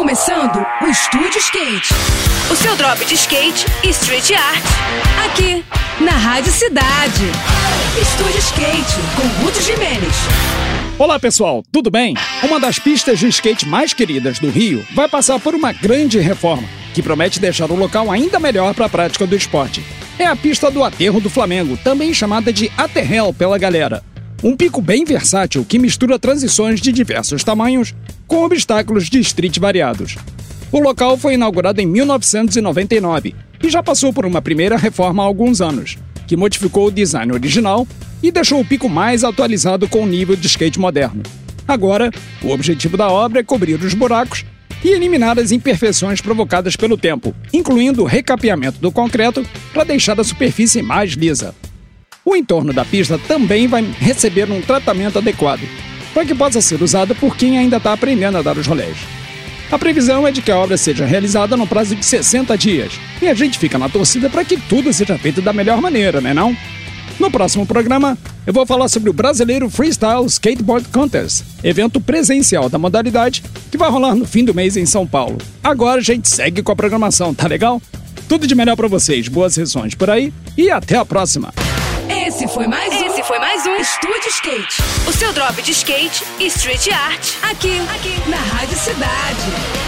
começando o Estúdio Skate. O seu drop de skate e street art. Aqui, na Rádio Cidade. Estúdio Skate, com Ruth Jimenez. Olá pessoal, tudo bem? Uma das pistas de skate mais queridas do Rio vai passar por uma grande reforma, que promete deixar o local ainda melhor para a prática do esporte. É a pista do Aterro do Flamengo, também chamada de Aterrel pela galera. Um pico bem versátil que mistura transições de diversos tamanhos com obstáculos de street variados. O local foi inaugurado em 1999 e já passou por uma primeira reforma há alguns anos, que modificou o design original e deixou o pico mais atualizado com o nível de skate moderno. Agora, o objetivo da obra é cobrir os buracos e eliminar as imperfeições provocadas pelo tempo, incluindo o recapeamento do concreto para deixar a superfície mais lisa. O entorno da pista também vai receber um tratamento adequado, para que possa ser usado por quem ainda está aprendendo a dar os rolés. A previsão é de que a obra seja realizada no prazo de 60 dias, e a gente fica na torcida para que tudo seja feito da melhor maneira, né não? No próximo programa, eu vou falar sobre o Brasileiro Freestyle Skateboard Contest, evento presencial da modalidade que vai rolar no fim do mês em São Paulo. Agora a gente segue com a programação, tá legal? Tudo de melhor para vocês, boas sessões por aí e até a próxima! Esse foi mais Estúdio Skate. O seu drop de skate e street art. Aqui, aqui, na Rádio Cidade.